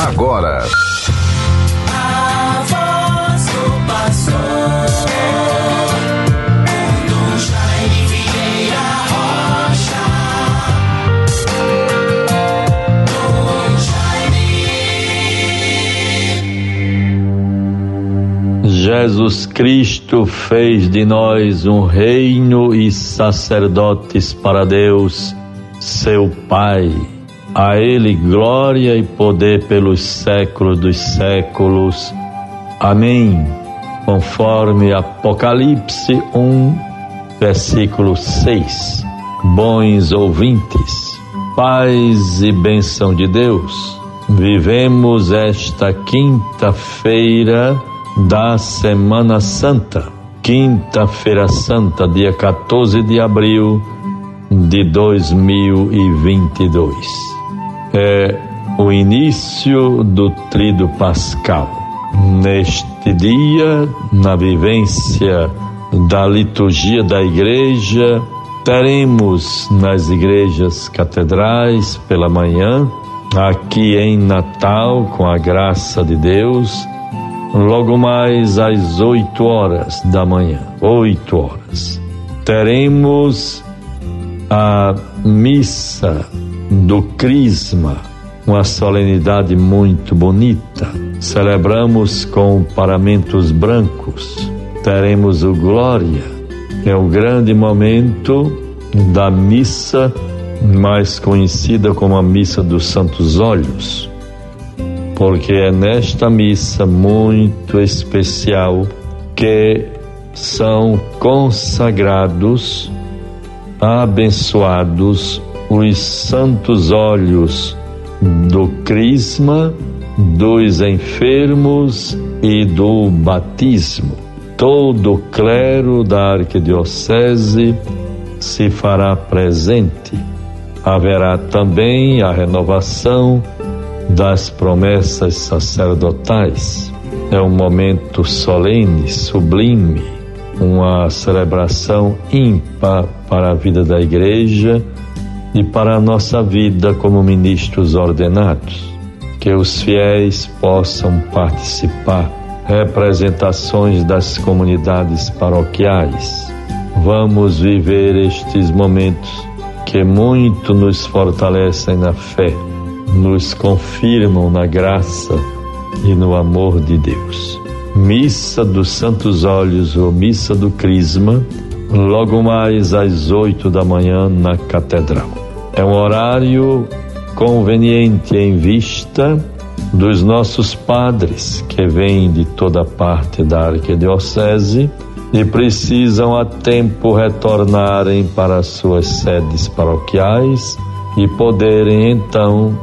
agora. Jesus Cristo fez de nós um reino e sacerdotes para Deus, seu Pai. A Ele glória e poder pelos séculos dos séculos. Amém. Conforme Apocalipse 1, versículo 6. Bons ouvintes, paz e bênção de Deus. Vivemos esta quinta-feira da Semana Santa. Quinta-feira Santa, dia 14 de abril de 2022 é o início do Trido Pascal. Neste dia, na vivência da liturgia da igreja, teremos nas igrejas catedrais pela manhã, aqui em Natal, com a graça de Deus, logo mais às oito horas da manhã, oito horas, teremos a missa do Crisma, uma solenidade muito bonita. Celebramos com paramentos brancos. Teremos o Glória, é o grande momento da missa mais conhecida como a Missa dos Santos Olhos, porque é nesta missa muito especial que são consagrados, abençoados os santos olhos do Crisma, dos enfermos e do batismo. Todo o clero da arquidiocese se fará presente. Haverá também a renovação das promessas sacerdotais. É um momento solene, sublime, uma celebração ímpar para a vida da igreja e para a nossa vida como ministros ordenados. Que os fiéis possam participar, representações das comunidades paroquiais. Vamos viver estes momentos que muito nos fortalecem na fé, nos confirmam na graça e no amor de Deus. Missa dos Santos Olhos ou Missa do Crisma, logo mais às oito da manhã na Catedral. É um horário conveniente em vista dos nossos padres que vêm de toda parte da arquidiocese e precisam a tempo retornarem para suas sedes paroquiais e poderem então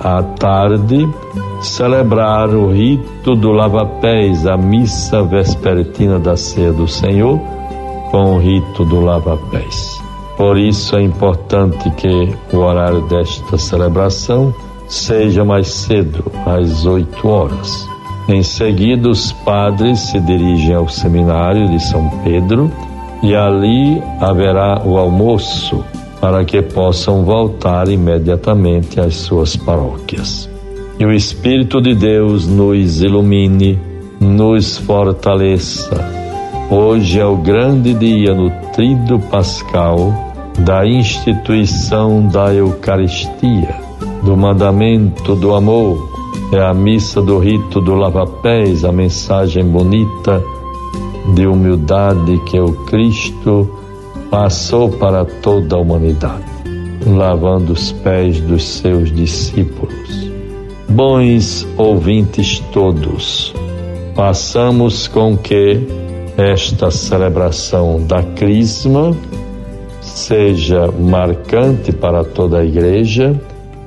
à tarde celebrar o rito do lava-pés, a missa vespertina da ceia do Senhor com o rito do lava-pés. Por isso é importante que o horário desta celebração seja mais cedo, às 8 horas. Em seguida, os padres se dirigem ao seminário de São Pedro e ali haverá o almoço para que possam voltar imediatamente às suas paróquias. E o Espírito de Deus nos ilumine, nos fortaleça. Hoje é o grande dia nutrido pascal da instituição da Eucaristia, do mandamento do amor, é a missa do rito do lava-pés, a mensagem bonita de humildade que o Cristo passou para toda a humanidade, lavando os pés dos seus discípulos. Bons ouvintes todos, passamos com que esta celebração da Crisma seja marcante para toda a igreja.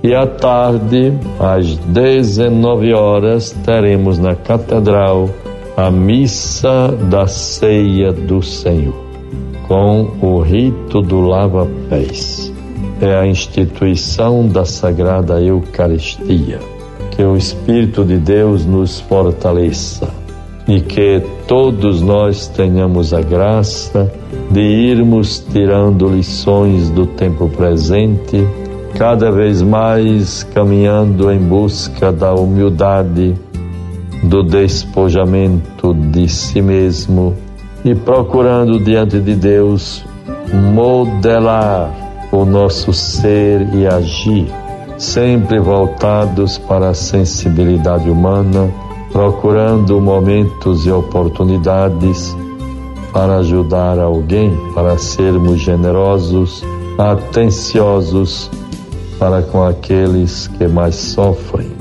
E à tarde, às 19 horas, teremos na catedral a missa da ceia do Senhor, com o rito do lava-pés. É a instituição da Sagrada Eucaristia. Que o Espírito de Deus nos fortaleça e que todos nós tenhamos a graça de irmos tirando lições do tempo presente cada vez mais caminhando em busca da humildade, do despojamento de si mesmo e procurando diante de Deus modelar o nosso ser e agir, sempre voltados para a sensibilidade humana, procurando momentos e oportunidades para ajudar alguém, para sermos generosos, atenciosos para com aqueles que mais sofrem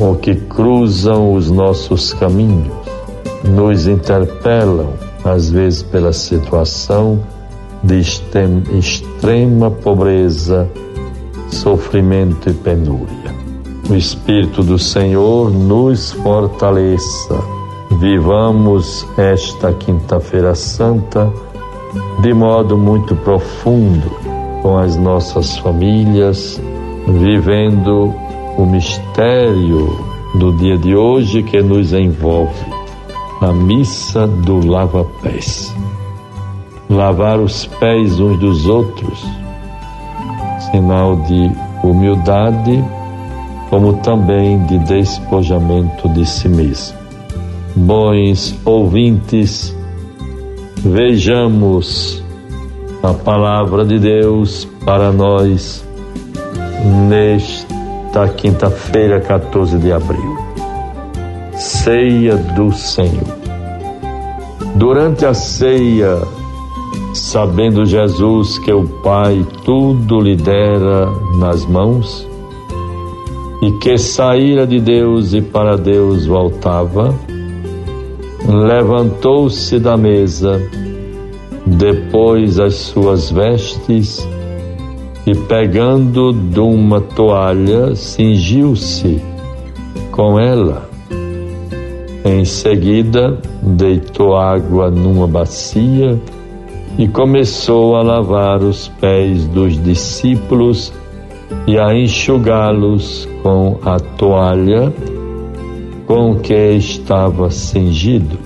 ou que cruzam os nossos caminhos, nos interpelam, às vezes pela situação de extrema pobreza, sofrimento e penúria. O Espírito do Senhor nos fortaleça. Vivamos esta Quinta-feira Santa de modo muito profundo com as nossas famílias, vivendo o mistério do dia de hoje que nos envolve, a missa do lava-pés. Lavar os pés uns dos outros, sinal de humildade, como também de despojamento de si mesmo. Bons ouvintes, vejamos a palavra de Deus para nós nesta quinta-feira, 14 de abril. Ceia do Senhor. Durante a ceia, sabendo Jesus que o Pai tudo lhe dera nas mãos e que saíra de Deus e para Deus voltava, levantou-se da mesa, depois as suas vestes e pegando de uma toalha, cingiu-se com ela. Em seguida, deitou água numa bacia e começou a lavar os pés dos discípulos e a enxugá-los com a toalha com que estava cingido.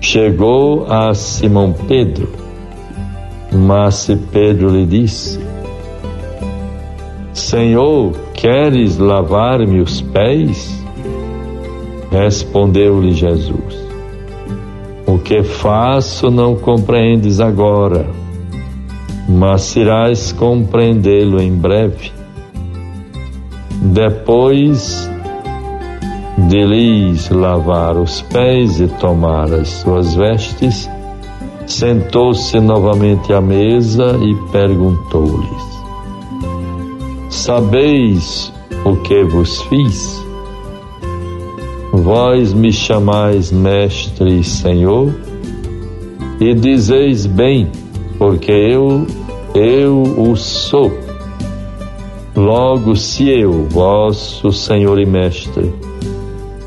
Chegou a Simão Pedro, mas Pedro lhe disse: Senhor, queres lavar-me os pés? Respondeu-lhe Jesus: o que faço não compreendes agora, mas irás compreendê-lo em breve. Depois de lhes lavar os pés e tomar as suas vestes, sentou-se novamente à mesa e perguntou-lhes: Sabeis o que vos fiz? Vós me chamais Mestre e Senhor, e dizeis bem, porque eu, eu o sou. Logo, se eu, vosso Senhor e Mestre,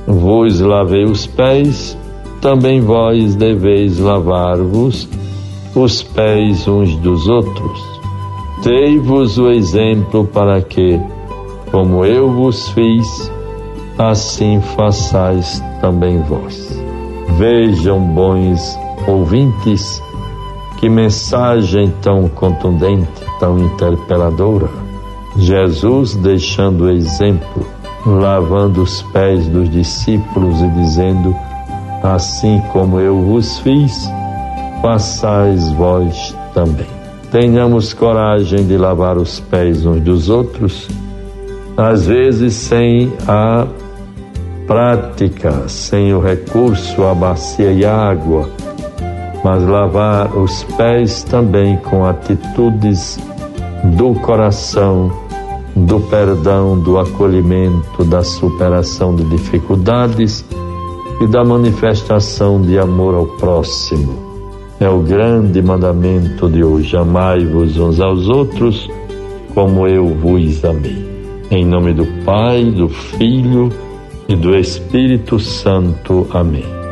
vos lavei os pés, também vós deveis lavar-vos os pés uns dos outros. Dei-vos o exemplo para que, como eu vos fiz, assim façais também vós. Vejam, bons ouvintes, que mensagem tão contundente, tão interpeladora. Jesus deixando o exemplo, lavando os pés dos discípulos e dizendo: Assim como eu vos fiz, façais vós também. Tenhamos coragem de lavar os pés uns dos outros, às vezes sem a prática sem o recurso à bacia e água, mas lavar os pés também com atitudes do coração, do perdão, do acolhimento, da superação de dificuldades e da manifestação de amor ao próximo. É o grande mandamento de hoje: amai-vos uns aos outros como eu vos amei. Em nome do Pai, do Filho e do Espírito Santo. Amém.